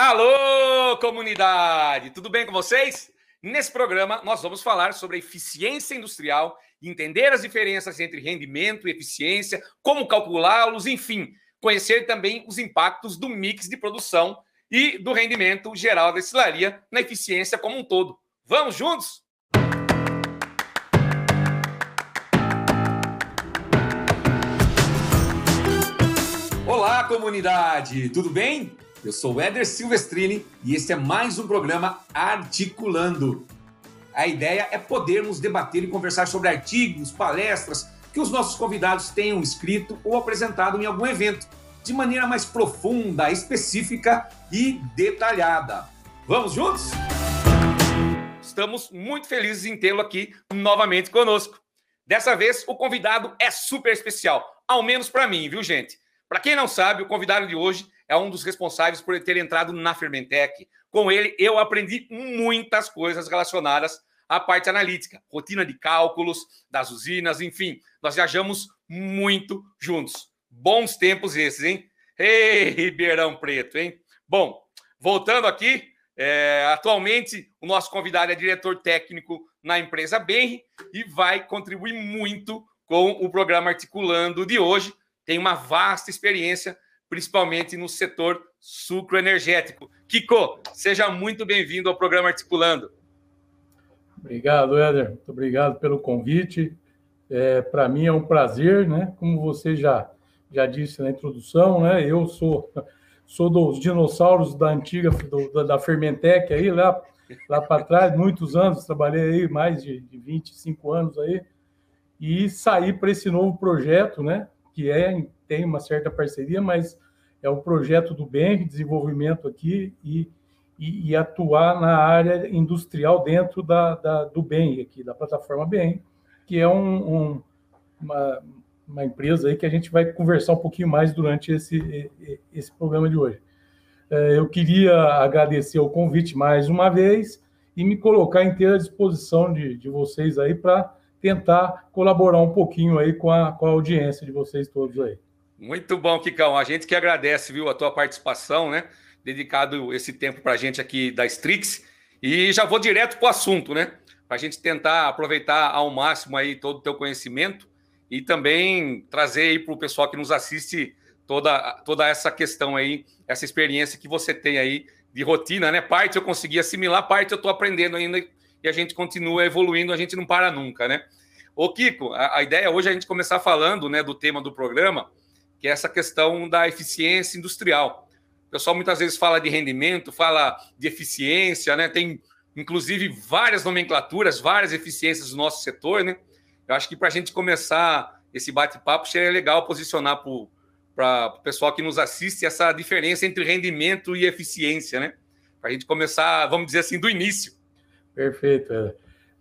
Alô, comunidade! Tudo bem com vocês? Nesse programa, nós vamos falar sobre a eficiência industrial, entender as diferenças entre rendimento e eficiência, como calculá-los, enfim, conhecer também os impactos do mix de produção e do rendimento geral da destilaria na eficiência como um todo. Vamos juntos? Olá, comunidade! Tudo bem? Eu sou o Éder Silvestrini e este é mais um programa Articulando. A ideia é podermos debater e conversar sobre artigos, palestras que os nossos convidados tenham escrito ou apresentado em algum evento, de maneira mais profunda, específica e detalhada. Vamos juntos? Estamos muito felizes em tê-lo aqui novamente conosco. Dessa vez, o convidado é super especial, ao menos para mim, viu, gente? Para quem não sabe, o convidado de hoje é um dos responsáveis por ter entrado na Fermentec. Com ele, eu aprendi muitas coisas relacionadas à parte analítica, rotina de cálculos das usinas, enfim, nós viajamos muito juntos. Bons tempos esses, hein? Ei, Ribeirão Preto, hein? Bom, voltando aqui, é, atualmente o nosso convidado é diretor técnico na empresa Benri e vai contribuir muito com o programa Articulando de hoje. Tem uma vasta experiência principalmente no setor sucroenergético. Kiko, seja muito bem-vindo ao programa Articulando. Obrigado, Éder. Muito obrigado pelo convite. É, Para mim é um prazer, né? Como você já, já disse na introdução, né? Eu sou sou dos dinossauros da antiga do, da Fermentec aí lá lá para trás, muitos anos, trabalhei aí mais de, de 25 anos aí e saí para esse novo projeto, né? Que é tem uma certa parceria, mas é o projeto do BEM, desenvolvimento aqui, e, e, e, atuar na área industrial dentro da, da, do BEM, aqui, da plataforma BEM, que é um, um, uma, uma empresa aí que a gente vai conversar um pouquinho mais durante esse, esse programa de hoje. É, eu queria agradecer o convite mais uma vez e me colocar inteira à disposição de, de vocês aí para tentar colaborar um pouquinho aí com a, com a audiência de vocês todos aí. Muito bom, Kikão. A gente que agradece, viu, a tua participação, né? Dedicado esse tempo para a gente aqui da Strix. E já vou direto para o assunto, né? Para a gente tentar aproveitar ao máximo aí todo o teu conhecimento e também trazer aí para o pessoal que nos assiste toda, toda essa questão aí, essa experiência que você tem aí de rotina, né? Parte eu consegui assimilar, parte eu estou aprendendo ainda e a gente continua evoluindo, a gente não para nunca, né? Ô, Kiko, a, a ideia hoje é a gente começar falando né, do tema do programa, que é essa questão da eficiência industrial. O pessoal muitas vezes fala de rendimento, fala de eficiência, né? Tem inclusive várias nomenclaturas, várias eficiências do nosso setor, né? Eu acho que para a gente começar esse bate-papo seria legal posicionar para o pessoal que nos assiste essa diferença entre rendimento e eficiência, né? Para a gente começar, vamos dizer assim, do início. Perfeito.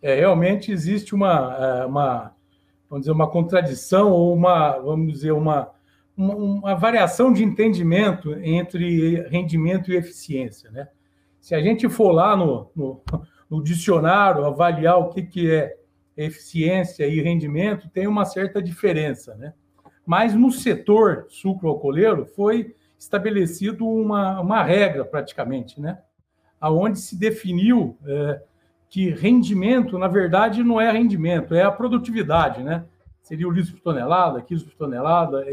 É, realmente existe uma, é, uma, vamos dizer, uma contradição ou uma, vamos dizer, uma uma, variação de entendimento entre rendimento e eficiência. Né? Se a gente for lá no, no, no dicionário avaliar o que, que é eficiência e rendimento, tem uma certa diferença. Né? Mas no setor sucroalcooleiro foi estabelecido uma, uma regra, praticamente, né? aonde se definiu é, que rendimento, na verdade, não é rendimento, é a produtividade, né? Seria o litro por tonelada, quilos por tonelada.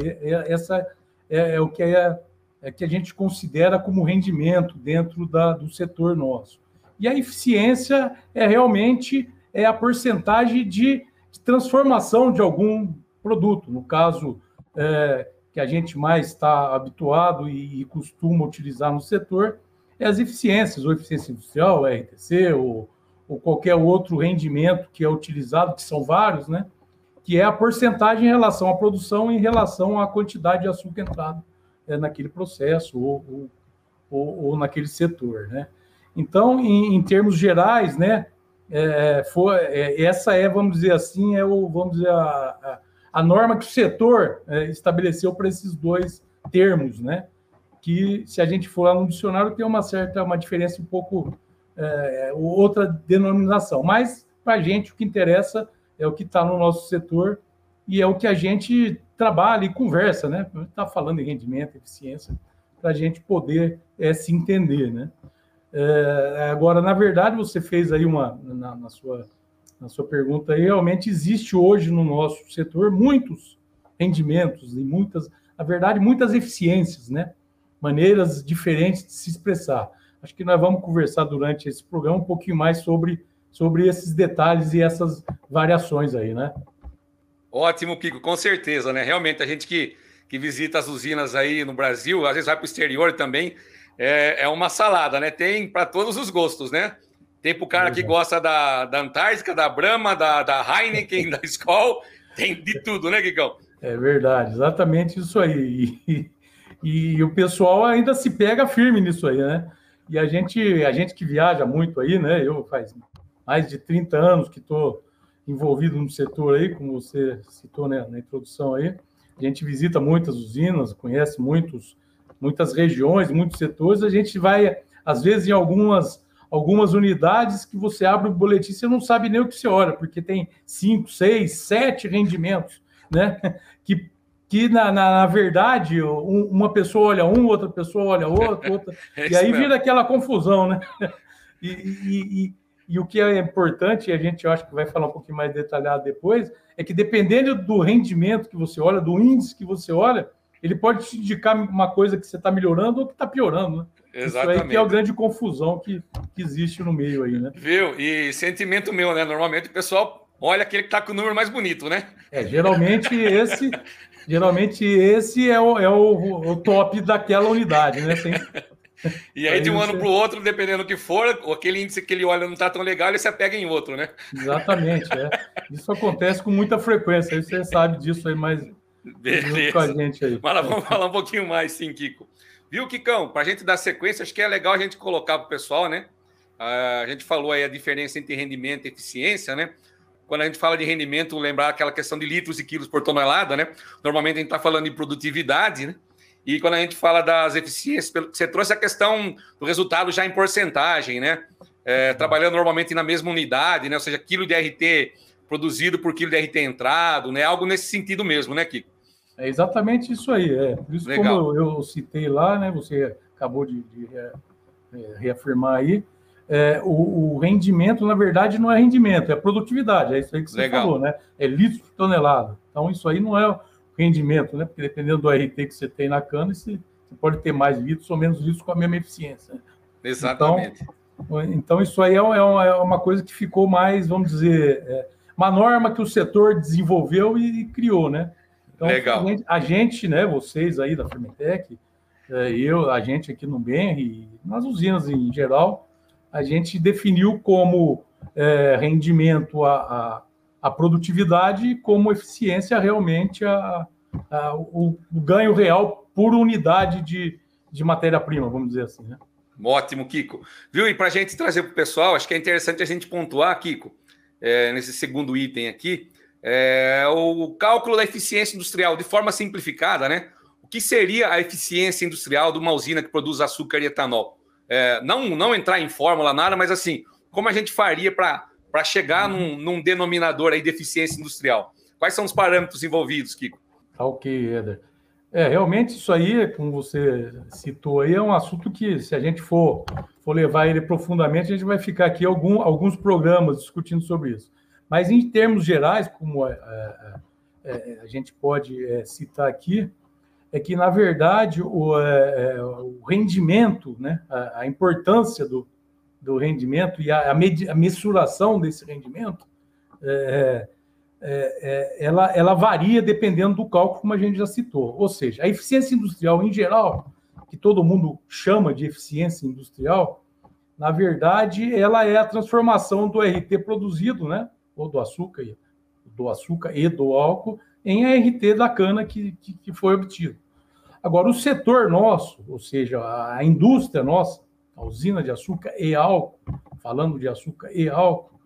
essa é, é, o que, é, é, que a gente considera como rendimento dentro da, do setor nosso. E a eficiência é realmente é a porcentagem de, de transformação de algum produto. No caso é, que a gente mais está habituado e, e, costuma utilizar no setor, é as eficiências, ou eficiência industrial, RTC, ou, ou qualquer outro rendimento que é utilizado, que são vários, né? Que é a porcentagem em relação à produção em relação à quantidade de açúcar entrado é, naquele processo ou, ou, ou, ou, naquele setor, né? Então, em, em termos gerais, né, é, é, essa é, vamos dizer assim, é o, vamos dizer, a, a, a norma que o setor estabeleceu para esses dois termos, né? Que, se a gente for lá no dicionário, tem uma certa, uma diferença um pouco, outra denominação. Mas, para a gente, o que interessa o que está no nosso setor e é o que a gente trabalha e conversa, né? Está falando em rendimento, eficiência, para a gente poder é, se entender, né? É, agora, na verdade, você fez aí uma na, na, sua na sua pergunta aí, realmente existe hoje no nosso setor muitos rendimentos e muitas, na verdade, muitas eficiências, né? Maneiras diferentes de se expressar. Acho que nós vamos conversar durante esse programa um pouquinho mais sobre, sobre esses detalhes e essas variações aí, né? Ótimo, Kiko, com certeza, né? Realmente, a gente que, que visita as usinas aí no Brasil, às vezes vai para o exterior também, é, é uma salada, né? Tem para todos os gostos, né? Tem para o cara que gosta da, da Antártica, da Brahma, da, da Heineken, da Skol, tem de tudo, né, Kikão? É verdade, exatamente isso aí. E, e, e, o pessoal ainda se pega firme nisso aí, né? E a gente, a gente que viaja muito aí, né? Eu faz mais de 30 anos que estou envolvido no setor aí, como você citou né, na introdução aí. A gente visita muitas usinas, conhece muitos, muitas regiões, muitos setores. A gente vai, às vezes, em algumas, algumas unidades que você abre o boletim, você não sabe nem o que você olha, porque tem cinco, seis, sete rendimentos, né? Que que na, na, na, verdade um, uma pessoa olha um, outra pessoa olha outro, outra, é e aí mesmo. vira aquela confusão, né? E, e, e, e, o que é importante, e a gente acha que vai falar um pouquinho mais detalhado depois, é que dependendo do rendimento que você olha, do índice que você olha, ele pode te indicar uma coisa que você está melhorando ou que está piorando, né? Exatamente. Isso aí que é a grande confusão que, que existe no meio aí, né? Viu? E sentimento meu, né? Normalmente o pessoal olha aquele que está com o número mais bonito, né? É, geralmente esse Geralmente esse é o, é o, o top daquela unidade, né? E aí, de um ano para o outro, dependendo do que for, aquele índice que ele olha não está tão legal, ele se pega em outro, né? Exatamente. É. Isso acontece com muita frequência. Aí você sabe disso aí mais Beleza. com a gente aí. Mas vamos falar um pouquinho mais, sim, Kiko. Viu, Kikão? Para a gente dar sequência, acho que é legal a gente colocar para o pessoal, né? A gente falou aí a diferença entre rendimento e eficiência, né? quando a gente fala de rendimento, lembrar aquela questão de litros e quilos por tonelada, né? Normalmente a gente está falando de produtividade, né? E quando a gente fala das eficiências, você trouxe a questão do resultado já em porcentagem, né? É, trabalhando normalmente na mesma unidade, né? Ou seja, quilo de RT produzido por quilo de RT entrado, né? Algo nesse sentido mesmo, né, Kiko? É exatamente isso aí. É. Por isso, Legal. como eu, eu citei lá, né? Você acabou de, de reafirmar aí é, o, o, rendimento, na verdade, não é rendimento, é produtividade. É isso aí que você Legal. falou, né? É litro por tonelada. Então, isso aí não é rendimento, né? Porque dependendo do RT que você tem na cana, você, você pode ter mais litros ou menos litros com a mesma eficiência. Exatamente. Então, então isso aí é, é uma, é uma, coisa que ficou mais, vamos dizer, é, uma norma que o setor desenvolveu e, criou, né? Então, Legal. A gente, né, vocês aí da Fermentec, é, eu, a gente aqui no BENR, nas usinas em geral, a gente definiu como é, rendimento a, a, a, produtividade e como eficiência realmente a, a o, o, ganho real por unidade de, de matéria-prima, vamos dizer assim. Né? Ótimo, Kiko. Viu? E para a gente trazer para o pessoal, acho que é interessante a gente pontuar, Kiko, é, nesse segundo item aqui, é, o cálculo da eficiência industrial de forma simplificada, né? O que seria a eficiência industrial de uma usina que produz açúcar e etanol? é, não, não entrar em fórmula, nada, mas assim, como a gente faria para chegar num, num, denominador aí de eficiência industrial? Quais são os parâmetros envolvidos, Kiko? Tá ok, Eder. É, realmente isso aí, como você citou aí, é um assunto que, se a gente for, for levar ele profundamente, a gente vai ficar aqui algum, alguns programas discutindo sobre isso. Mas em termos gerais, como é, é, é a gente pode é, citar aqui, é que, na verdade, o, é, é, o rendimento, né, a, a, importância do, do rendimento e a, a, med, a mensuração desse rendimento, é, é, é, ela, ela varia dependendo do cálculo, como a gente já citou. Ou seja, a eficiência industrial, em geral, que todo mundo chama de eficiência industrial, na verdade, ela é a transformação do RT produzido, né, ou do açúcar, do açúcar e do álcool, em RT da cana que, que, que foi obtido. Agora, o setor nosso, ou seja, a indústria nossa, a usina de açúcar e álcool, falando de açúcar e álcool,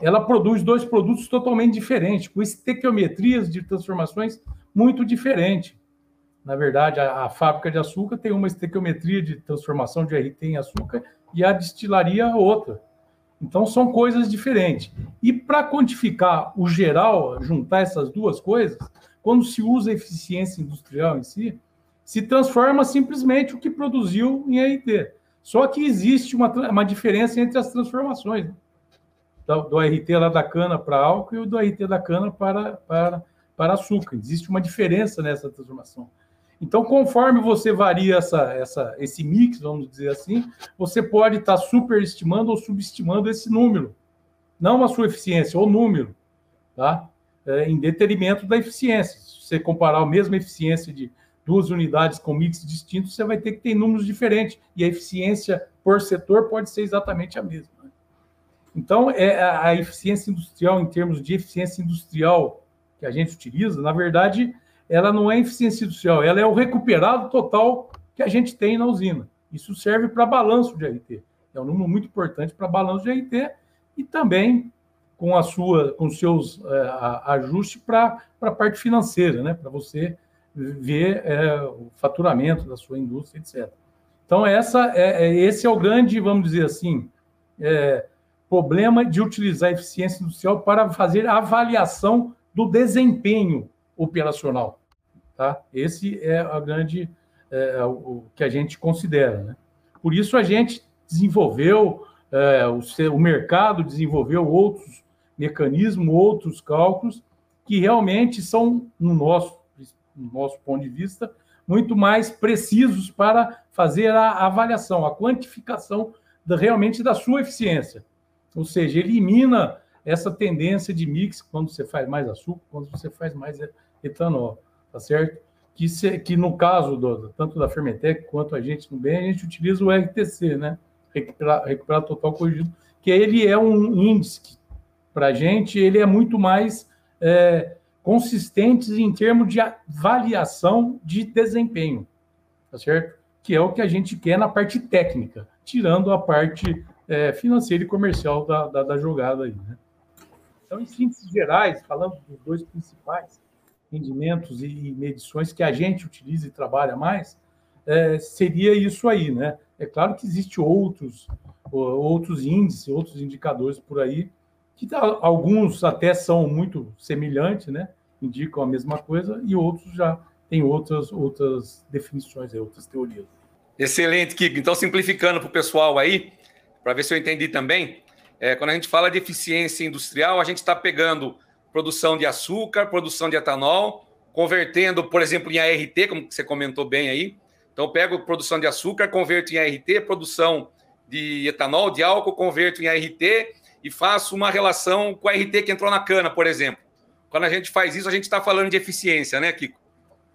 ela produz dois produtos totalmente diferentes, com estequiometrias de transformações muito diferentes. Na verdade, a, a, fábrica de açúcar tem uma estequiometria de transformação de RT em açúcar e a destilaria outra. Então, são coisas diferentes. E para quantificar o geral, juntar essas duas coisas, quando se usa eficiência industrial em si, se transforma simplesmente o que produziu em RT. Só que existe uma, uma diferença entre as transformações. Né? Do, do RT lá da cana para álcool e do RT da cana para, para, para açúcar. Existe uma diferença nessa transformação. Então, conforme você varia essa, essa, esse mix, vamos dizer assim, você pode estar superestimando ou subestimando esse número. Não a sua eficiência, o número, tá? É, em detrimento da eficiência. Se você comparar a mesma eficiência de duas unidades com mix distintos, você vai ter que ter números diferentes. E a eficiência por setor pode ser exatamente a mesma. Então, é a eficiência industrial, em termos de eficiência industrial que a gente utiliza, na verdade, ela não é eficiência industrial, ela é o recuperado total que a gente tem na usina. Isso serve para balanço de RT. É um número muito importante para balanço de RT e também com a sua, com seus é, ajustes para a parte financeira, né? Para você ver é, o faturamento da sua indústria, etc. Então essa é, é, esse é o grande, vamos dizer assim, é, problema de utilizar a eficiência industrial para fazer a avaliação do desempenho operacional. Tá? Esse é a grande é, o, que a gente considera. Né? Por isso a gente desenvolveu, é, o, o mercado desenvolveu outros mecanismos, outros cálculos que realmente são, no nosso, no nosso ponto de vista, muito mais precisos para fazer a avaliação, a quantificação da, realmente da sua eficiência. Ou seja, elimina essa tendência de mix quando você faz mais açúcar, quando você faz mais etanol, tá certo? Que, se, que no caso do, tanto da Fermentec quanto a gente no bem, a gente utiliza o RTC, né? Recuperar, recuperar total corrigido, que ele é um índice para a gente, ele é muito mais é, consistente em termos de avaliação de desempenho, tá certo? Que é o que a gente quer na parte técnica, tirando a parte é, financeira e comercial da, da, da jogada aí, né? Então, em síntese gerais, falando dos dois principais, rendimentos e medições que a gente utiliza e trabalha mais, é, seria isso aí, né? É claro que existe outros outros índices, outros indicadores por aí que alguns até são muito semelhantes, né? Indicam a mesma coisa e outros já têm outras outras definições, outras teorias. Excelente, Kiko. Então simplificando para o pessoal aí, para ver se eu entendi também, é, quando a gente fala de eficiência industrial, a gente está pegando produção de açúcar, produção de etanol, convertendo, por exemplo, em ART, como você comentou bem aí. Então, pego produção de açúcar, converto em ART, produção de etanol, de álcool, converto em ART e faço uma relação com a RT que entrou na cana, por exemplo. Quando a gente faz isso, a gente está falando de eficiência, né, Kiko?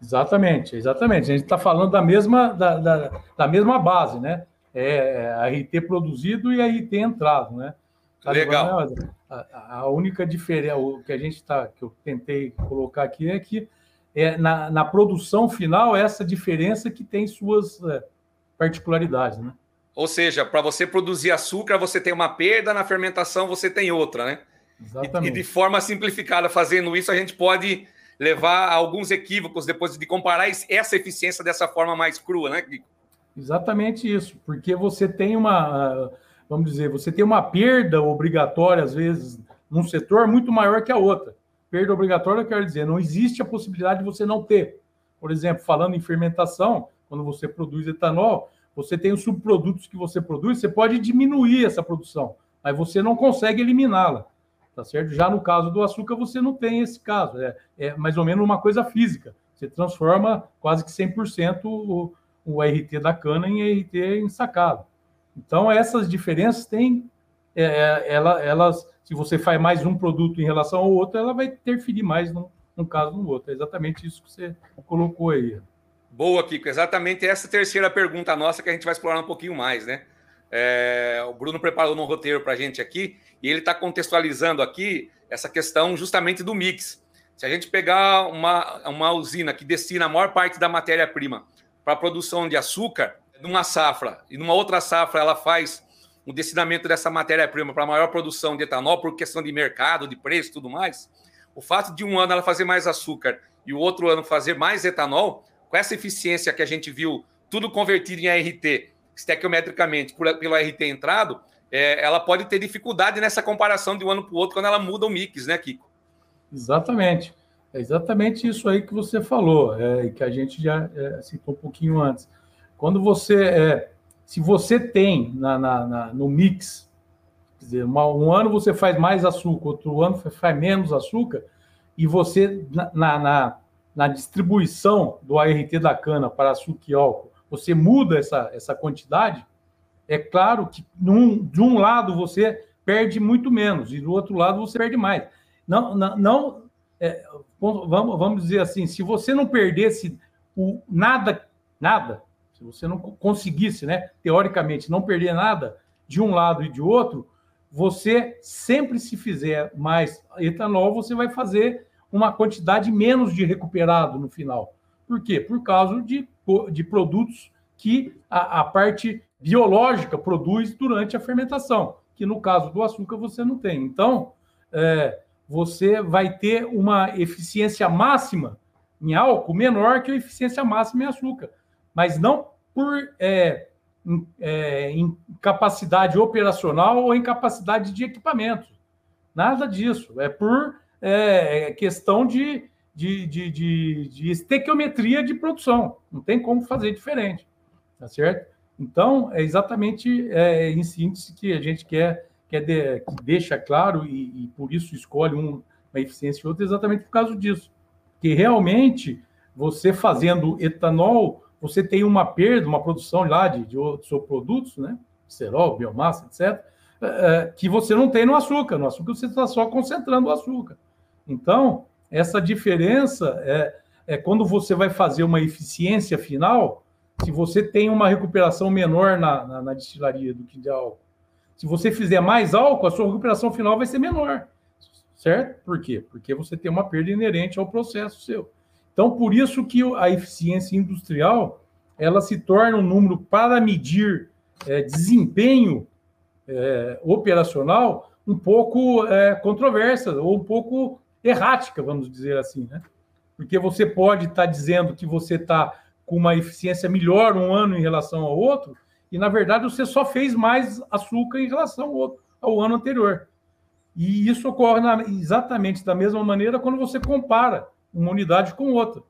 Exatamente, exatamente. A gente está falando da mesma, da, da, da, mesma base, né? É, é RT produzido e RT entrado, né? Tá Legal. A, a, única diferença, o que a gente está, que eu tentei colocar aqui é que é, na, na produção final, essa diferença que tem suas é, particularidades, né? Ou seja, para você produzir açúcar, você tem uma perda, na fermentação você tem outra, né? Exatamente. E, e de forma simplificada, fazendo isso, a gente pode levar a alguns equívocos depois de comparar essa eficiência dessa forma mais crua, né, Exatamente isso, porque você tem uma vamos dizer, você tem uma perda obrigatória, às vezes, num setor muito maior que a outra. Perda obrigatória, eu quero dizer, não existe a possibilidade de você não ter. Por exemplo, falando em fermentação, quando você produz etanol, você tem os subprodutos que você produz, você pode diminuir essa produção, mas você não consegue eliminá-la, tá certo? Já no caso do açúcar, você não tem esse caso, é, é mais ou menos uma coisa física. Você transforma quase que 100% o, o RT da cana em RT ensacado. Então, essas diferenças têm, é, é, ela, elas, se você faz mais um produto em relação ao outro, ela vai interferir mais num, num caso no outro. É exatamente isso que você colocou aí. Boa, Kiko. Exatamente essa terceira pergunta nossa que a gente vai explorar um pouquinho mais, né? É, o Bruno preparou um roteiro para a gente aqui e ele está contextualizando aqui essa questão justamente do mix. Se a gente pegar uma, uma usina que destina a maior parte da matéria-prima para a produção de açúcar, numa safra e numa outra safra ela faz o destinamento dessa matéria-prima para maior produção de etanol por questão de mercado, de preço e tudo mais, o fato de um ano ela fazer mais açúcar e o outro ano fazer mais etanol, com essa eficiência que a gente viu, tudo convertido em ART, estequiometricamente, pelo ART entrado, é, ela pode ter dificuldade nessa comparação de um ano para o outro quando ela muda o mix, né, Kiko? Exatamente. É exatamente isso aí que você falou, é, que a gente já é, citou um pouquinho antes. Quando você, é, se você tem na, na, na no mix, quer dizer, uma, um ano você faz mais açúcar, outro ano faz menos açúcar, e você na, na, na distribuição do ART da cana para açúcar e álcool, você muda essa, essa quantidade, é claro que num, de um lado você perde muito menos e do outro lado você perde mais. Não, não, não é, vamos, vamos dizer assim, se você não perdesse o nada, nada, se você não conseguisse, né, teoricamente, não perder nada de um lado e de outro, você sempre se fizer mais etanol, você vai fazer uma quantidade menos de recuperado no final. Por quê? Por causa de, de produtos que a, a parte biológica produz durante a fermentação, que no caso do açúcar você não tem. Então, é, você vai ter uma eficiência máxima em álcool menor que a eficiência máxima em açúcar mas não por é, é, incapacidade operacional ou incapacidade de equipamento. Nada disso. É por é, questão de, de, de, de, de estequiometria de produção. Não tem como fazer diferente. Tá certo? Então, é exatamente é, em síntese que a gente quer, quer de, que deixa claro e, e, por isso escolhe um, uma eficiência e outra, exatamente por causa disso. Que realmente você fazendo etanol você tem uma perda, uma produção lá de, de outros produtos, né? Cerol, biomassa, etc., é, é, que você não tem no açúcar. No açúcar você está só concentrando o açúcar. Então, essa diferença é, é quando você vai fazer uma eficiência final, se você tem uma recuperação menor na, na, na destilaria do que de álcool. Se você fizer mais álcool, a sua recuperação final vai ser menor. Certo? Por quê? Porque você tem uma perda inerente ao processo seu. Então, por isso que a eficiência industrial ela se torna um número para medir é, desempenho é, operacional um pouco é, controversa ou um pouco errática, vamos dizer assim, né? Porque você pode estar tá dizendo que você está com uma eficiência melhor um ano em relação ao outro, e na verdade você só fez mais açúcar em relação ao, outro, ao ano anterior. E isso ocorre na, exatamente da mesma maneira quando você compara uma unidade com outra.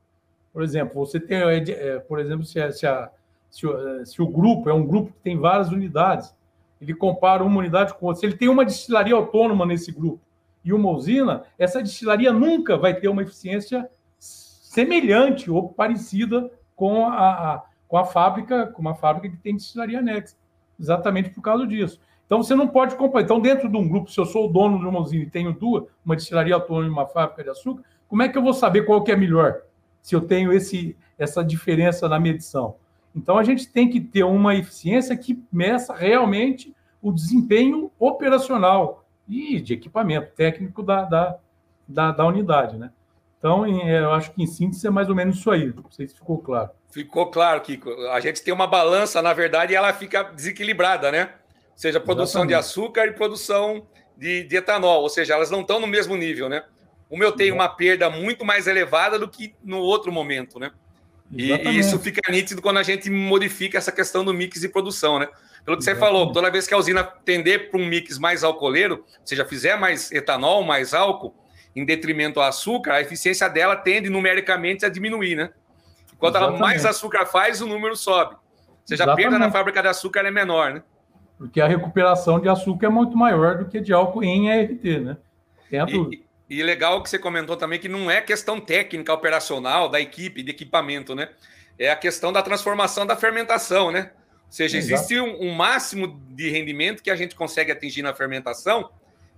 Por exemplo, você tem, é, é, por exemplo, se, a, se, a, se, o, é, se, o, grupo é um grupo que tem várias unidades, ele compara uma unidade com outra. Se ele tem uma destilaria autônoma nesse grupo e uma usina, essa destilaria nunca vai ter uma eficiência semelhante ou parecida com a, a com a fábrica, com uma fábrica que tem destilaria anexa, exatamente por causa disso. Então você não pode comparar. Então, dentro de um grupo, se eu sou o dono de uma usina e tenho duas, uma destilaria autônoma e uma fábrica de açúcar, como é que eu vou saber qual que é melhor? Se eu tenho esse, essa diferença na medição. Então, a gente tem que ter uma eficiência que meça realmente o desempenho operacional e de equipamento técnico da, da, da, da unidade, né? Então, eu acho que em síntese é mais ou menos isso aí. Não sei se ficou claro. Ficou claro, Kiko. A gente tem uma balança, na verdade, e ela fica desequilibrada, né? Ou seja, produção Exatamente. de açúcar e produção de, de, etanol. Ou seja, elas não estão no mesmo nível, né? o meu tem uma perda muito mais elevada do que no outro momento, né? E, e, isso fica nítido quando a gente modifica essa questão do mix de produção, né? Pelo que Exatamente. você falou, toda vez que a usina tender para um mix mais alcooleiro, se já fizer mais etanol, mais álcool, em detrimento ao açúcar, a eficiência dela tende numericamente a diminuir, né? Quanto mais açúcar faz, o número sobe. Ou seja, Exatamente. a perda na fábrica de açúcar é menor, né? Porque a recuperação de açúcar é muito maior do que de álcool em ART, né? Tem a dúvida. E legal que você comentou também que não é questão técnica, operacional, da equipe, de equipamento, né? É a questão da transformação da fermentação, né? Ou seja, existe um, um, máximo de rendimento que a gente consegue atingir na fermentação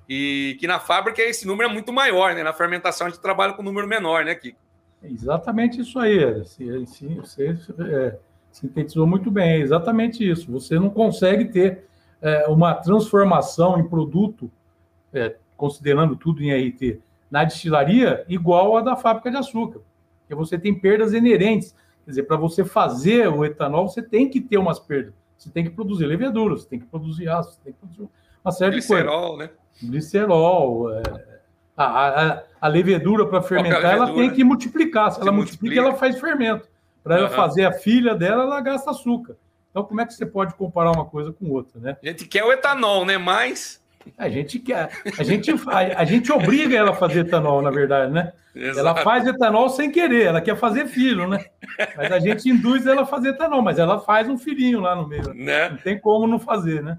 e que na fábrica esse número é muito maior, né? Na fermentação a gente trabalha com um número menor, né, Kiko? Exatamente isso aí. Você é, sintetizou muito bem. É exatamente isso. Você não consegue ter é, uma transformação em produto é, considerando tudo em RT, na destilaria igual a da fábrica de açúcar, porque você tem perdas inerentes. Quer dizer, para você fazer o etanol, você tem que ter umas perdas. Você tem que produzir levedura, você tem que produzir aço, você tem que produzir uma série Glicerol, de coisas. né? Glicerol, é... a, a, a, levedura para fermentar, levedura? ela tem que multiplicar. Se, Se ela multiplica, ela faz fermento. Para ela fazer a filha dela, ela gasta açúcar. Então, como é que você pode comparar uma coisa com outra, né? A gente quer o etanol, né? Mas A gente quer, a gente, a, a, gente obriga ela a fazer etanol, na verdade, né? Exato. Ela faz etanol sem querer, ela quer fazer filho, né? Mas a gente induz ela a fazer etanol, mas ela faz um filhinho lá no meio. Né? Não tem como não fazer, né?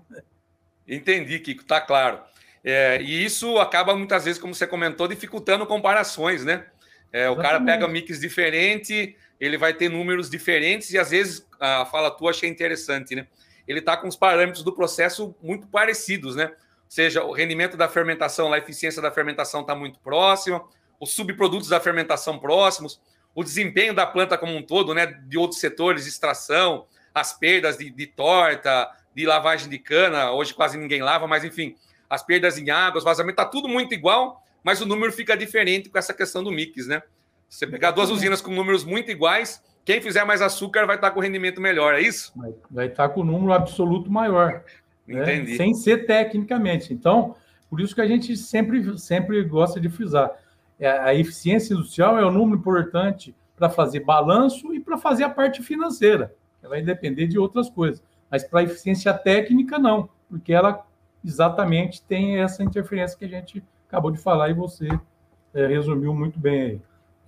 Entendi, Kiko, tá claro. É, e isso acaba muitas vezes, como você comentou, dificultando comparações, né? É, o cara pega mix diferente, ele vai ter números diferentes e às vezes a fala tua achei interessante, né? Ele está com os parâmetros do processo muito parecidos, né? Seja, o rendimento da fermentação, a eficiência da fermentação está muito próxima, os subprodutos da fermentação próximos, o desempenho da planta como um todo, né? De outros setores, extração, as perdas de, de torta, de lavagem de cana, hoje quase ninguém lava, mas enfim, as perdas em água, os vazamentos, está tudo muito igual, mas o número fica diferente com essa questão do mix, né? Você pegar duas usinas com números muito iguais, quem fizer mais açúcar vai estar com rendimento melhor, é isso? Vai, vai estar com o número absoluto maior. Né? Entendi. Né? Sem ser tecnicamente. Então, por isso que a gente sempre, sempre gosta de frisar. É, a eficiência industrial é um número importante para fazer balanço e para fazer a parte financeira. Ela vai depender de outras coisas. Mas para a eficiência técnica, não, porque ela exatamente tem essa interferência que a gente acabou de falar e você é, resumiu muito bem aí.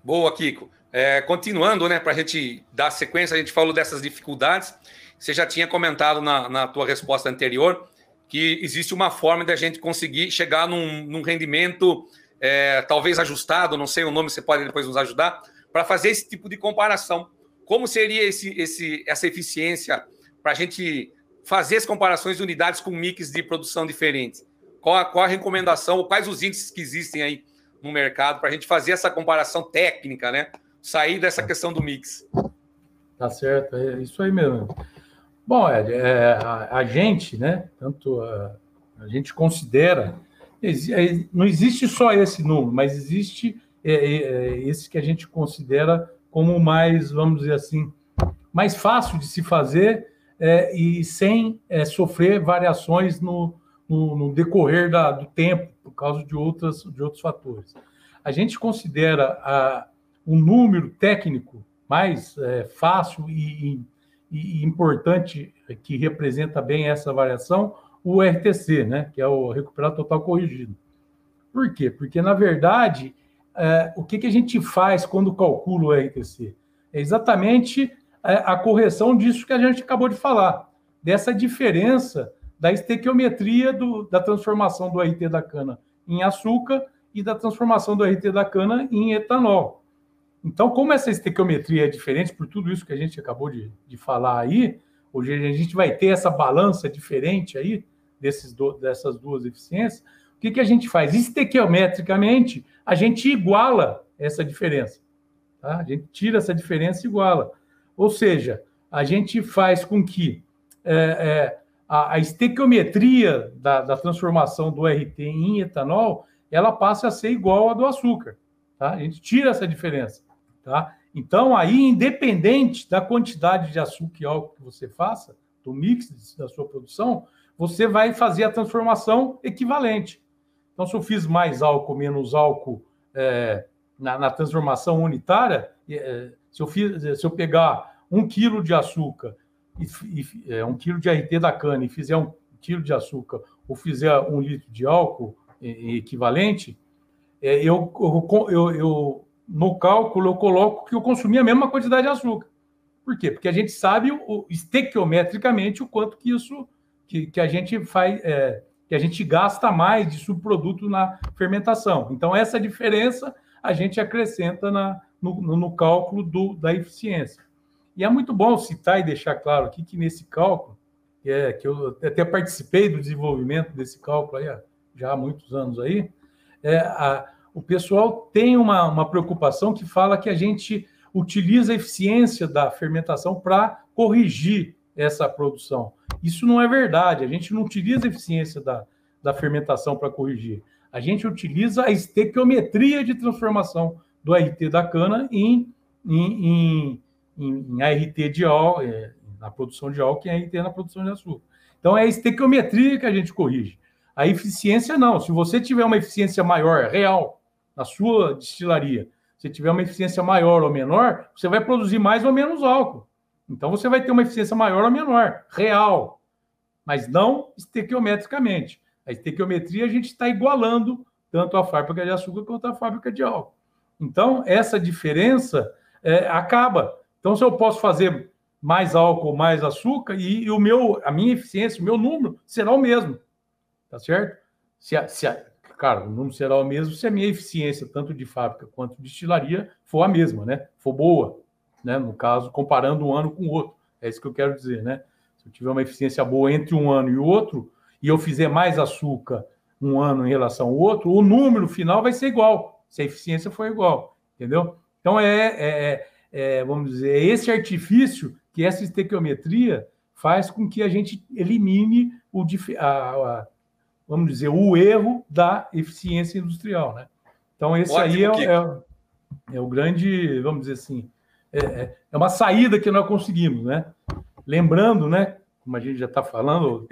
Boa, Kiko. É, continuando, né, para a gente dar sequência, a gente falou dessas dificuldades. Você já tinha comentado na, na tua resposta anterior que existe uma forma de a gente conseguir chegar num, num rendimento é, talvez ajustado, não sei o nome, você pode depois nos ajudar, para fazer esse tipo de comparação. Como seria esse, esse, essa eficiência para a gente fazer as comparações de unidades com mix de produção diferentes? Qual a, qual a recomendação, ou quais os índices que existem aí no mercado para a gente fazer essa comparação técnica, né? Sair dessa tá. questão do mix. Tá certo, é isso aí mesmo. Bom, Ed, é, a, a, gente, né? Tanto a, a gente considera, é, não existe só esse número, mas existe é, é, é, esse que a gente considera como mais, vamos dizer assim, mais fácil de se fazer e sem sofrer variações no, no, no decorrer da, do tempo, por causa de, outras, de outros fatores. A gente considera a, um número técnico mais fácil e, e, e, importante que representa bem essa variação, o RTC, né, que é o recuperado total corrigido. Por quê? Porque, na verdade, é, o que, que a gente faz quando calcula o RTC? É exatamente a, é, a correção disso que a gente acabou de falar, dessa diferença da estequiometria do, da transformação do RT da cana em açúcar e da transformação do RT da cana em etanol. Então, como essa estequiometria é diferente por tudo isso que a gente acabou de, de falar aí, hoje a gente vai ter essa balança diferente aí desses do, dessas duas eficiências, o que, que a gente faz? Estequiometricamente, a gente iguala essa diferença. Tá? A gente tira essa diferença e iguala. Ou seja, a gente faz com que é, é, a, estequiometria da, da, transformação do RT em etanol, ela passa a ser igual à do açúcar. Tá? A gente tira essa diferença. Tá? Então, aí, independente da quantidade de açúcar e álcool que você faça, do mix da sua produção, você vai fazer a transformação equivalente. Então, se eu fiz mais álcool, menos álcool é, na, na, transformação unitária, é, se, eu fiz, se eu pegar um quilo de açúcar e, e é, um quilo de RT da cana e fizer um quilo de açúcar ou fizer um litro de álcool equivalente, é, eu, eu, eu, eu, no cálculo eu coloco que eu consumi a mesma quantidade de açúcar. Por quê? Porque a gente sabe o, estequiometricamente o quanto que isso que, que a gente faz, é, que a gente gasta mais de subproduto na fermentação. Então, essa diferença a gente acrescenta na, no, no cálculo do, da eficiência. E é muito bom citar e deixar claro aqui que nesse cálculo, que, é, que eu até participei do desenvolvimento desse cálculo aí, já há muitos anos aí, é, a, o pessoal tem uma, uma preocupação que fala que a gente utiliza a eficiência da fermentação para corrigir essa produção. Isso não é verdade. A gente não utiliza a eficiência da, da fermentação para corrigir. A gente utiliza a estequiometria de transformação do RT da cana em, em, em em, ART de álcool, é, na produção de álcool e ART na produção de açúcar. Então é a estequiometria que a gente corrige. A eficiência não. Se você tiver uma eficiência maior, real, na sua destilaria, se tiver uma eficiência maior ou menor, você vai produzir mais ou menos álcool. Então você vai ter uma eficiência maior ou menor, real, mas não estequiometricamente. A estequiometria a gente está igualando tanto a fábrica de açúcar quanto a fábrica de álcool. Então, essa diferença é, acaba. Então, se eu posso fazer mais álcool, mais açúcar, e, e, o meu, a minha eficiência, o meu número será o mesmo. Tá certo? Se a, se a, cara, o número será o mesmo se a minha eficiência, tanto de fábrica quanto de destilaria, for a mesma, né? For boa, né? No caso, comparando um ano com o outro. É isso que eu quero dizer, né? Se eu tiver uma eficiência boa entre um ano e o outro, e eu fizer mais açúcar um ano em relação ao outro, o número final vai ser igual, se a eficiência for igual, entendeu? Então, é, é, é vamos dizer, é esse artifício que essa estequiometria faz com que a gente elimine o, a, a, vamos dizer, o erro da eficiência industrial, né? Então, esse Ótimo, aí é, é, é, o grande, vamos dizer assim, é, é, é uma saída que nós conseguimos, né? Lembrando, né, como a gente já está falando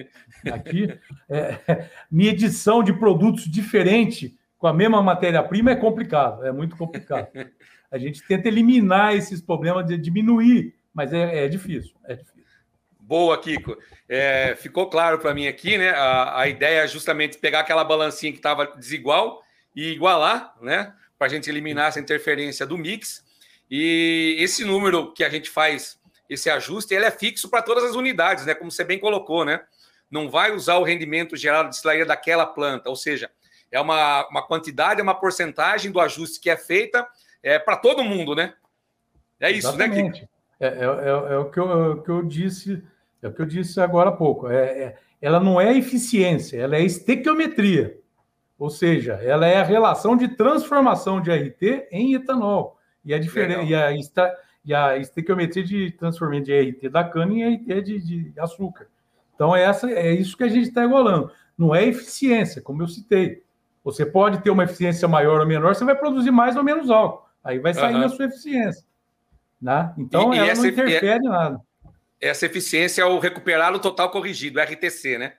aqui, é, medição de produtos diferente com a mesma matéria-prima é complicado, é muito complicado. A gente tenta eliminar esses problemas, de diminuir, mas é, é difícil, é difícil. Boa, Kiko. É, ficou claro para mim aqui, né? A, a, ideia é justamente pegar aquela balancinha que estava desigual e igualar, né? Para a gente eliminar essa interferência do mix. E esse número que a gente faz esse ajuste, ele é fixo para todas as unidades, né? Como você bem colocou, né? Não vai usar o rendimento gerado de destilaria daquela planta, ou seja, é uma, uma quantidade, é uma porcentagem do ajuste que é feita é, para todo mundo, né? É isso, Exatamente. né, Kiko? É, é, é, é, o que eu, é o que eu disse, é o que eu disse agora há pouco. É, é, ela não é eficiência, ela é estequiometria. Ou seja, ela é a relação de transformação de RT em etanol. E a diferença e a, e a estequiometria de transformamento de RT da cana em RT de, de açúcar. Então, é, essa, é isso que a gente está igualando. Não é eficiência, como eu citei. Você pode ter uma eficiência maior ou menor, você vai produzir mais ou menos álcool. Aí vai sair uhum. a sua eficiência. Né? Então, e, ela e não interfere nada. Essa eficiência é o recuperar o total corrigido, o RTC, né?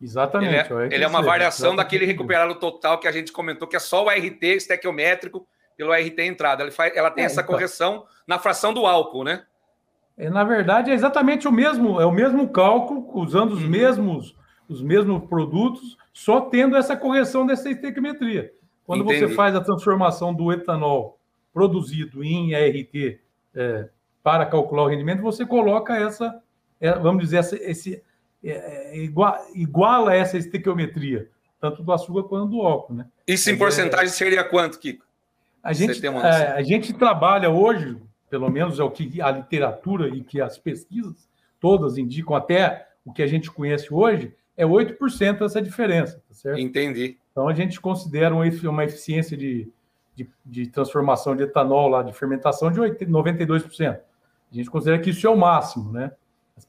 Exatamente. Ele é, ele é uma variação daquele recuperar o total que a gente comentou, que é só o RT estequiométrico pelo RT entrada. Ela, faz, ela tem é, essa então. correção na fração do álcool, né? É, na verdade, é exatamente o mesmo, é o mesmo cálculo, usando os uhum. mesmos os mesmos produtos, só tendo essa correção dessa estequiometria. Quando Entendi. você faz a transformação do etanol produzido em RT é, para calcular o rendimento, você coloca essa, é, vamos dizer, essa, esse, é, é igual, iguala essa estequiometria, tanto do açúcar quanto do álcool. Né? Isso em porcentagem seria quanto, Kiko? A gente, é, a gente trabalha hoje, pelo menos é o que a literatura e que as pesquisas todas indicam, até o que a gente conhece hoje, é 8% essa diferença, tá certo? Entendi. Então a gente considera uma eficiência de, de, de transformação de etanol lá, de fermentação, de 92%. A gente considera que isso é o máximo, né?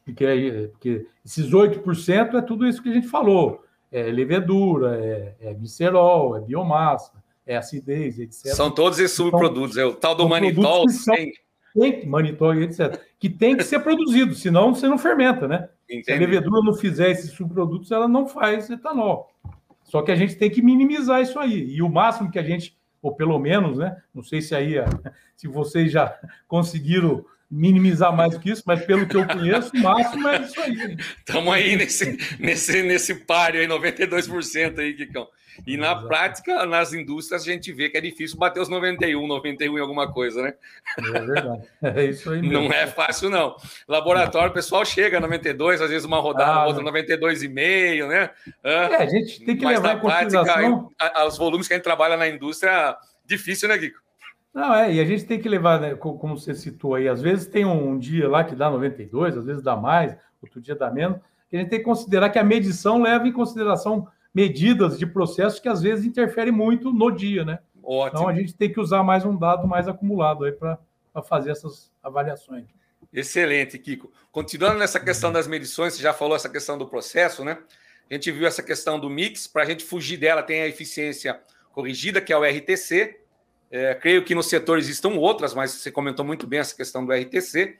Porque, porque esses 8% é tudo isso que a gente falou. É levedura, é, é glicerol, é biomassa, é acidez, etc. São todos esses subprodutos, é o tal do manitol. Tem, tem manitol, etc. Que tem que ser produzido, senão você não fermenta, né? Entendi. Se a levedura não fizer esses subprodutos, ela não faz etanol. Só que a gente tem que minimizar isso aí. E o máximo que a gente, ou pelo menos, né? Não sei se aí se vocês já conseguiram minimizar mais do que isso, mas pelo que eu conheço, o máximo é isso aí. Estamos aí nesse, nesse, nesse páreo aí, 92% aí, Kikão. E na Exato. prática, nas indústrias, a gente vê que é difícil bater os 91, 91 em alguma coisa, né? É verdade. É isso aí mesmo. Não é fácil, não. Laboratório, o pessoal chega a 92, às vezes uma rodada, ah, outra 92,5, né? É, a gente tem que Mas levar na prática, prática, os volumes que a gente trabalha na indústria, difícil, né, Guico? Não, é, e a gente tem que levar, né, como você citou aí, às vezes tem um dia lá que dá 92, às vezes dá mais, outro dia dá menos, a gente tem que considerar que a medição leva em consideração medidas de processos que às vezes interferem muito no dia, né? Ótimo. Então a gente tem que usar mais um dado mais acumulado aí para fazer essas avaliações. Excelente, Kiko. Continuando nessa questão das medições, você já falou essa questão do processo, né? A gente viu essa questão do mix, para a gente fugir dela, tem a eficiência corrigida, que é o RTC. É, creio que no setor existam outras, mas você comentou muito bem essa questão do RTC.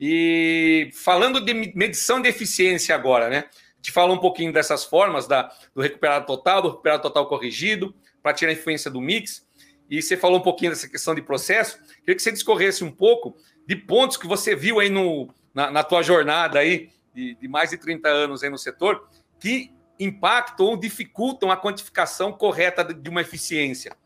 E falando de medição de eficiência agora, né? te falou um pouquinho dessas formas da, do recuperado total, do recuperado total corrigido, para tirar a influência do mix. E você falou um pouquinho dessa questão de processo. Queria que você discorresse um pouco de pontos que você viu aí no, na, na tua jornada aí, de, de, mais de 30 anos aí no setor, que impactam ou dificultam a quantificação correta de uma eficiência?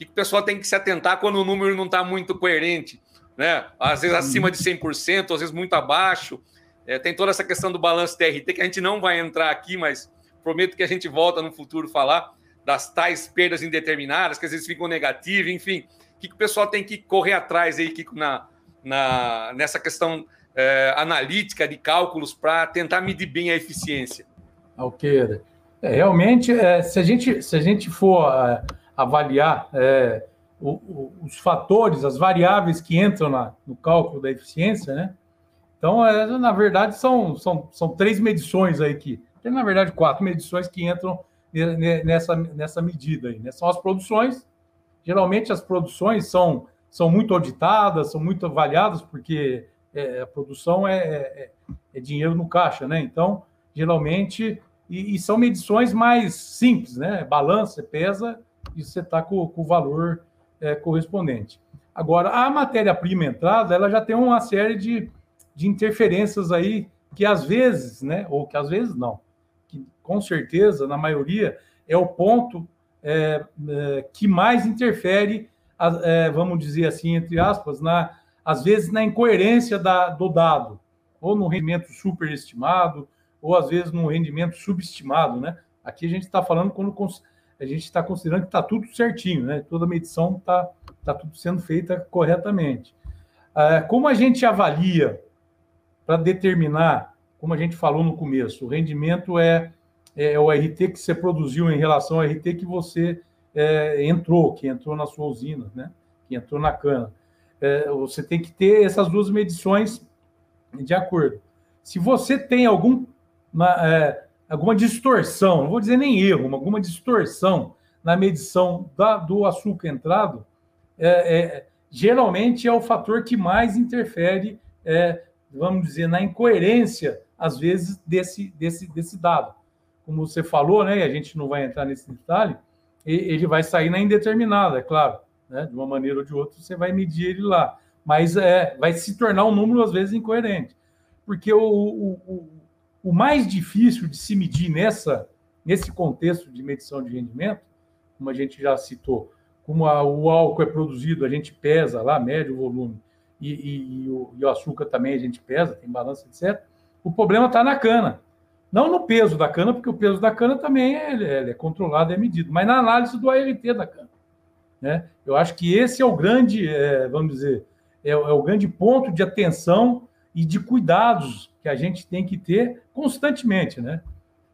O que o pessoal tem que se atentar quando o número não está muito coerente? Né? Às vezes acima de 100%, às vezes muito abaixo. É, tem toda essa questão do balanço TRT, que a gente não vai entrar aqui, mas prometo que a gente volta no futuro falar das tais perdas indeterminadas, que às vezes ficam negativas, enfim. O que, que o pessoal tem que correr atrás aí, Kiko, na, na, nessa questão é, analítica de cálculos para tentar medir bem a eficiência? Alqueira. É, realmente, é, se, a gente, se a gente for é, avaliar é, o, o, os fatores, as variáveis que entram na, no cálculo da eficiência, né? Então, é, na verdade, são, são, são três medições aí que. Tem, na verdade, quatro medições que entram nessa, nessa medida aí, né? São as produções. Geralmente as produções são, são muito auditadas, são muito avaliadas, porque é, a produção é, é, é, dinheiro no caixa, né? Então, geralmente, e, e, são medições mais simples, né? Balança, pesa e você está com, com, o valor é, correspondente. Agora, a matéria-prima entrada, ela já tem uma série de, de interferências aí que às vezes, né? Ou que às vezes não, que com certeza, na maioria, é o ponto é, é, que mais interfere, é, vamos dizer assim, entre aspas, na, às vezes na incoerência da, do dado, ou no rendimento superestimado, ou às vezes no rendimento subestimado, né? Aqui a gente está falando quando a gente está considerando que está tudo certinho, né? Toda medição está tá tudo sendo feita corretamente. É, como a gente avalia para determinar, como a gente falou no começo, o rendimento é, é o RT que você produziu em relação ao RT que você é, entrou, que entrou na sua usina, né? que entrou na cana. É, você tem que ter essas duas medições de acordo. Se você tem algum, é, alguma distorção, não vou dizer nem erro, alguma distorção na medição da, do açúcar entrado, é, é geralmente é o fator que mais interfere é, vamos dizer, na incoerência, às vezes, desse, desse, desse dado. Como você falou, né, e a gente não vai entrar nesse detalhe, ele vai sair na indeterminada, é claro. Né? De uma maneira ou de outra, você vai medir ele lá. Mas é, vai se tornar um número, às vezes, incoerente. Porque o, o, o mais difícil de se medir nessa, nesse contexto de medição de rendimento, como a gente já citou, como a, o álcool é produzido, a gente pesa lá, mede o volume, e, e, e, o, e, o, açúcar também a gente pesa, tem balança, etc. O problema está na cana. Não no peso da cana, porque o peso da cana também é, é, é controlado, é medido, mas na análise do ART da cana. Né? Eu acho que esse é o grande, é, vamos dizer, é, é, o grande ponto de atenção e de cuidados que a gente tem que ter constantemente. Né?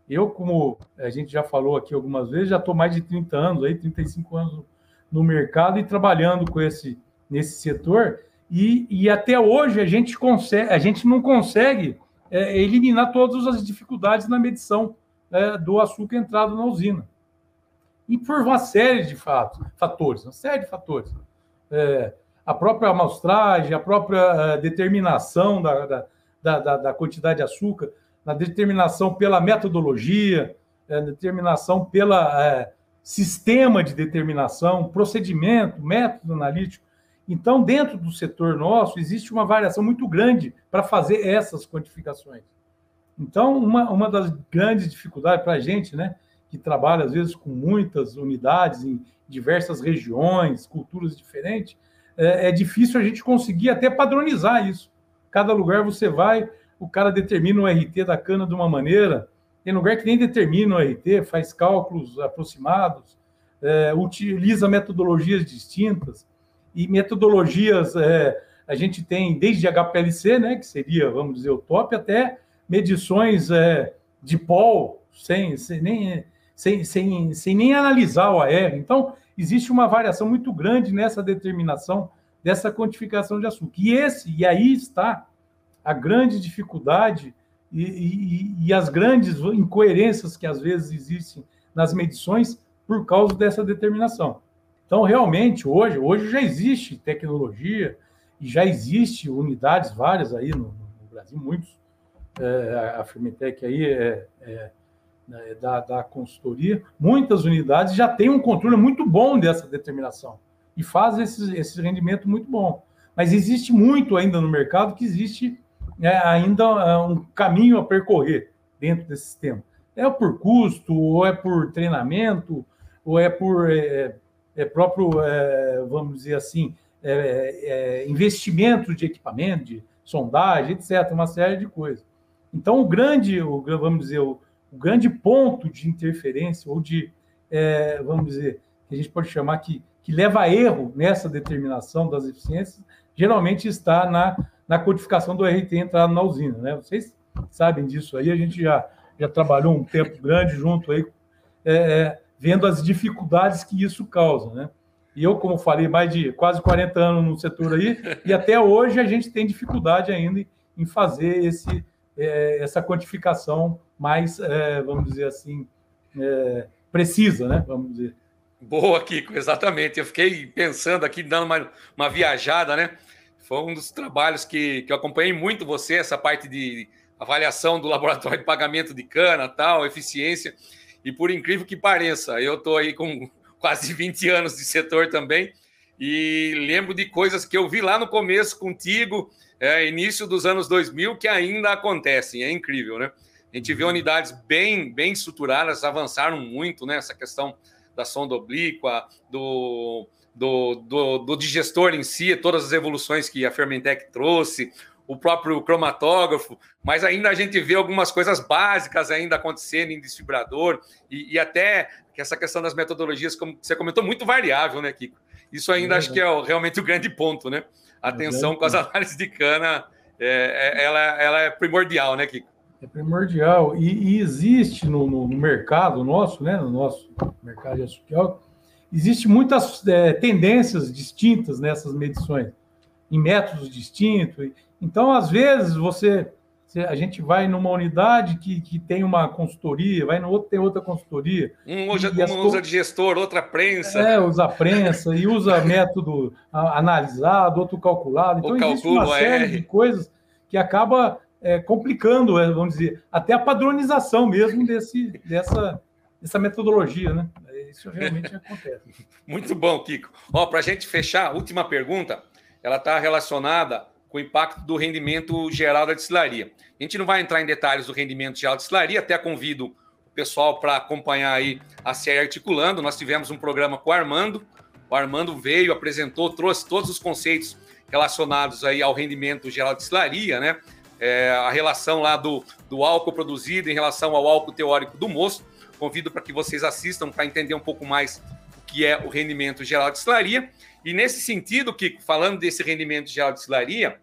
Eu, como a gente já falou aqui algumas vezes, já estou mais de 30 anos, aí, 35 anos no mercado e trabalhando com esse, nesse setor, e, e até hoje a gente consegue, a gente não consegue é, eliminar todas as dificuldades na medição é, do açúcar entrado na usina. E por uma série de fatos, fatores, uma série de fatores. É, a própria amostragem, a própria é, determinação da, da, da, da, quantidade de açúcar, na determinação pela metodologia, é, determinação pela é, sistema de determinação, procedimento, método analítico. Então, dentro do setor nosso, existe uma variação muito grande para fazer essas quantificações. Então, uma, uma das grandes dificuldades para a gente, né, que trabalha às vezes com muitas unidades em diversas regiões, culturas diferentes, é, é difícil a gente conseguir até padronizar isso. Cada lugar você vai, o cara determina o RT da cana de uma maneira, tem lugar que nem determina o RT, faz cálculos aproximados, é, utiliza metodologias distintas e metodologias, é, a gente tem desde HPLC, né, que seria, vamos dizer, o top, até medições é, de pol, sem, sem, nem, sem, sem, sem nem analisar o AR. Então, existe uma variação muito grande nessa determinação dessa quantificação de açúcar. E esse, e aí está a grande dificuldade e, e, e, as grandes incoerências que às vezes existem nas medições por causa dessa determinação. Então, realmente, hoje, hoje já existe tecnologia e já existe unidades várias aí no, no Brasil, muitos. É, a Firmetec aí é, é, é, da, da consultoria, muitas unidades já têm um controle muito bom dessa determinação e faz esse, esse rendimento muito bom. Mas existe muito ainda no mercado que existe é, ainda é, um caminho a percorrer dentro desse sistema. É por custo, ou é por treinamento, ou é por é, é próprio, é, vamos dizer assim, é, é, investimento de equipamento, de sondagem, etc., uma série de coisas. Então, o grande, o, vamos dizer, o, o grande ponto de interferência, ou de, é, vamos dizer, que a gente pode chamar que, que leva a erro nessa determinação das eficiências, geralmente está na, na codificação do RT entrado na usina. Né? Vocês sabem disso aí, a gente já, já trabalhou um tempo grande junto aí, é, é vendo as dificuldades que isso causa. Né? E eu, como falei, mais de quase 40 anos no setor aí, e até hoje a gente tem dificuldade ainda em fazer esse, é, essa quantificação mais, é, vamos dizer assim, é, precisa, né? Vamos dizer. Boa, Kiko, exatamente. Eu fiquei pensando aqui, dando uma, uma viajada, né? Foi um dos trabalhos que, que eu acompanhei muito você, essa parte de avaliação do laboratório de pagamento de cana, tal, eficiência. E por incrível que pareça, eu estou aí com quase 20 anos de setor também e lembro de coisas que eu vi lá no começo contigo, é, início dos anos 2000, que ainda acontecem. É incrível, né? A gente vê uhum. unidades bem, bem estruturadas, avançaram muito, né? Essa questão da sonda oblíqua, do, do, do, do digestor em si, todas as evoluções que a Fermentec trouxe, o próprio cromatógrafo, mas ainda a gente vê algumas coisas básicas ainda acontecendo em desfibrador e, e até essa questão das metodologias, como você comentou, muito variável, né, Kiko? Isso ainda é acho que é o, realmente o grande ponto, né? Atenção é com as análises de cana, é, é, ela, ela é primordial, né, Kiko? É primordial. E, e existe no, no, no, mercado nosso, né, no nosso mercado de açúcar, existe muitas é, tendências distintas nessas medições, em métodos distintos. Então, às vezes, você a gente vai numa unidade que, que tem uma consultoria, vai no outro tem outra consultoria. Um usa, um usa digestor, outra prensa. É, usa prensa e usa método analisado, outro calculado. Então, o existe uma série de coisas que acaba é, complicando, é, vamos dizer, até a padronização mesmo desse, dessa, dessa metodologia, né? Isso realmente acontece. Muito bom, Kiko. Ó, para a gente fechar, última pergunta, ela está relacionada com o impacto do rendimento geral da destilaria. A gente não vai entrar em detalhes do rendimento geral da destilaria, até convido o pessoal para acompanhar aí a série Articulando. Nós tivemos um programa com o Armando. O Armando veio, apresentou, trouxe todos os conceitos relacionados aí ao rendimento geral da destilaria, né? É, a relação lá do, do álcool produzido em relação ao álcool teórico do moço. Convido para que vocês assistam para entender um pouco mais o que é o rendimento geral da destilaria. E nesse sentido, Kiko, falando desse rendimento geral de destilaria,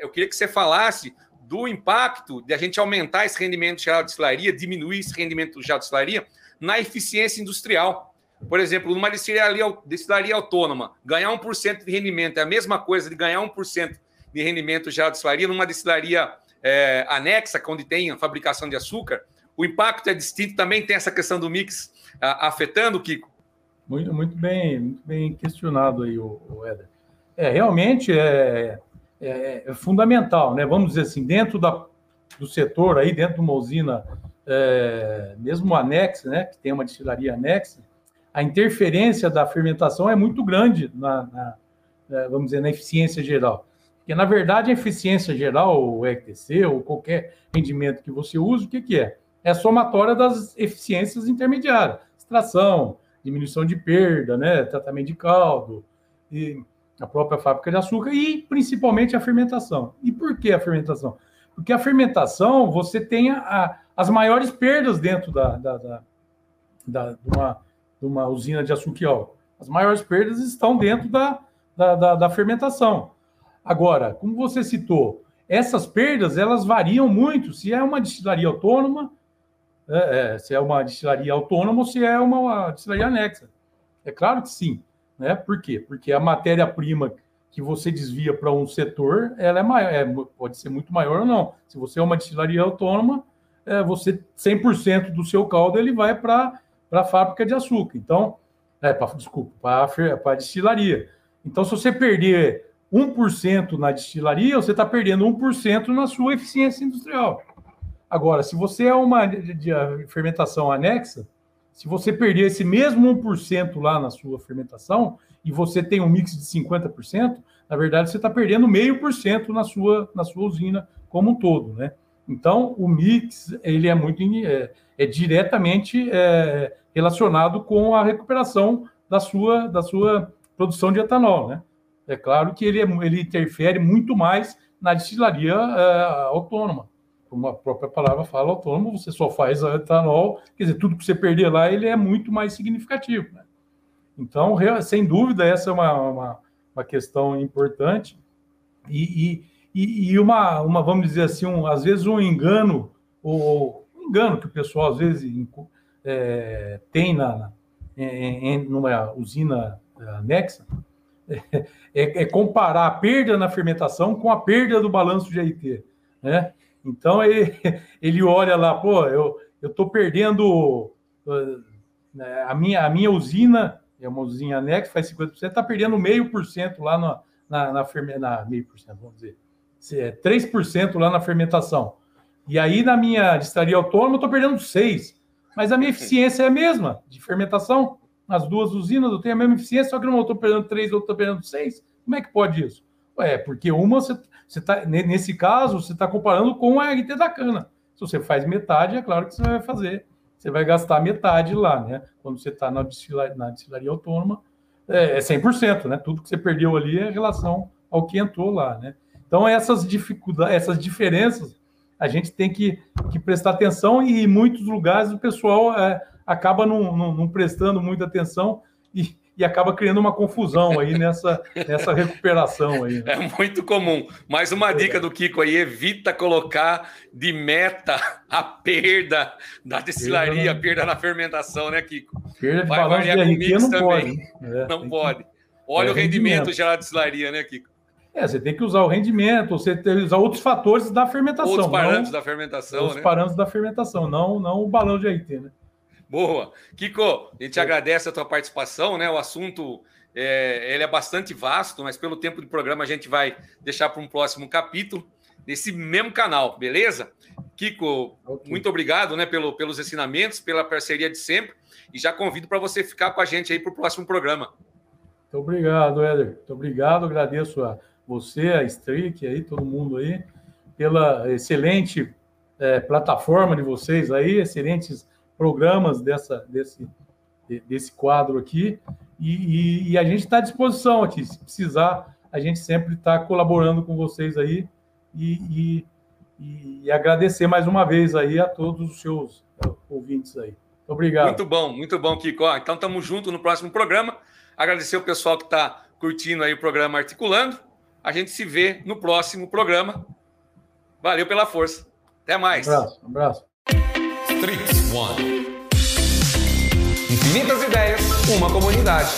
eu queria que você falasse do impacto de a gente aumentar esse rendimento geral de destilaria, diminuir esse rendimento geral de destilaria na eficiência industrial. Por exemplo, numa destilaria, destilaria autônoma, ganhar 1% de rendimento é a mesma coisa de ganhar 1% de rendimento geral de destilaria numa destilaria é, anexa, onde tem a fabricação de açúcar. O impacto é distinto, também tem essa questão do mix a, afetando, Kiko? Muito, muito bem, muito bem questionado aí, o, o. É, realmente é, é, é, fundamental, né? Vamos dizer assim, dentro da, do setor aí, dentro de uma usina, é, mesmo anexa, né? Que tem uma destilaria anexa, a interferência da fermentação é muito grande na, na, vamos dizer, na eficiência geral. Porque, na verdade, a eficiência geral, o ETC, ou qualquer rendimento que você use, o que, que é? É somatória das eficiências intermediárias. Extração, diminuição de perda, né, tratamento de caldo, e a própria fábrica de açúcar e principalmente a fermentação. E por que a fermentação? Porque a fermentação você tem a, as maiores perdas dentro da, da, da, da, de, uma, de uma usina de açúcar. As maiores perdas estão dentro da, da fermentação. Agora, como você citou, essas perdas elas variam muito. Se é uma destilaria autônoma, é, é, se é uma destilaria autônoma ou se é uma, destilaria anexa. É claro que sim. Né? Por quê? Porque a matéria-prima que você desvia para um setor, ela é maior, é, pode ser muito maior ou não. Se você é uma destilaria autônoma, é, você 100% do seu caldo ele vai para a fábrica de açúcar. Então, é, pra, desculpa, para a destilaria. Então, se você perder 1% na destilaria, você está perdendo 1% na sua eficiência industrial. Agora, se você é uma fermentação anexa, se você perder esse mesmo 1% lá na sua fermentação e você tem um mix de 50%, na verdade você está perdendo meio por cento na sua, na sua usina como um todo, né? Então, o mix ele é muito é, é diretamente é, relacionado com a recuperação da sua, da sua produção de etanol, né? É claro que ele, é, ele interfere muito mais na destilaria é, autônoma. Como a própria palavra fala, autônomo, você só faz etanol, quer dizer, tudo que você perder lá, ele é muito mais significativo. Né? Então, sem dúvida, essa é uma, uma, uma questão importante. E, e, e, uma, uma, vamos dizer assim, um, às vezes um engano, ou um engano que o pessoal às vezes é, tem na, em, em, numa usina anexa, é, é, comparar a perda na fermentação com a perda do balanço de AIT. Né? Então ele, ele olha lá, pô, eu estou perdendo né, a minha, a minha usina, é uma usina anexa, faz 50%, está perdendo meio por cento lá na, na, na, na meio por cento, vamos dizer, 3% lá na fermentação. E aí na minha distilleria autônoma eu estou perdendo 6%. Mas a minha eficiência é a mesma de fermentação as duas usinas, eu tenho a mesma eficiência, só que não estou perdendo três, outro estou perdendo seis. Como é que pode isso? É, porque uma, você, você tá, nesse caso, você está comparando com a RT da cana. Se você faz metade, é claro que você vai fazer, você vai gastar metade lá, né? Quando você está na, destilaria, na destilaria autônoma, é, é 100%, né? Tudo que você perdeu ali é em relação ao que entrou lá, né? Então, essas dificuldades, essas diferenças, a gente tem que, que prestar atenção e em muitos lugares o pessoal é, acaba não, não, não prestando muita atenção e, e acaba criando uma confusão aí nessa, nessa recuperação aí. Né? É muito comum. Mais uma dica do Kiko aí: evita colocar de meta a perda da destilaria, a perda na fermentação, né, Kiko? Perda de Vai variar com mix não também. Pode. É, não pode. Olha é o rendimento, rendimento geral da destilaria, né, Kiko? É, você tem que usar o rendimento, você tem que usar outros fatores da fermentação. Outros parâmetros não, da fermentação, Outros né? parâmetros da fermentação, não, não o balão de AIT, né? Boa. Kiko, a gente agradece a tua participação, né? O assunto é, ele é bastante vasto, mas pelo tempo do programa a gente vai deixar para um próximo capítulo nesse mesmo canal, beleza? Kiko, okay. muito obrigado né, pelo, pelos ensinamentos, pela parceria de sempre. E já convido para você ficar com a gente aí para o próximo programa. Muito obrigado, Éder. Muito obrigado. Agradeço a você, a Strick, aí, todo mundo aí, pela excelente é, plataforma de vocês aí, excelentes programas dessa, desse, desse quadro aqui, e, e, e a gente está à disposição aqui. Se precisar, a gente sempre está colaborando com vocês aí e, e, agradecer mais uma vez aí a todos os seus ouvintes aí. Obrigado. Muito bom, muito bom, Kiko. Então, estamos juntos no próximo programa. Agradecer o pessoal que está curtindo aí o programa Articulando. A gente se vê no próximo programa. Valeu pela força. Até mais. Um abraço. Um abraço. Streets One. Infinitas ideias, uma comunidade.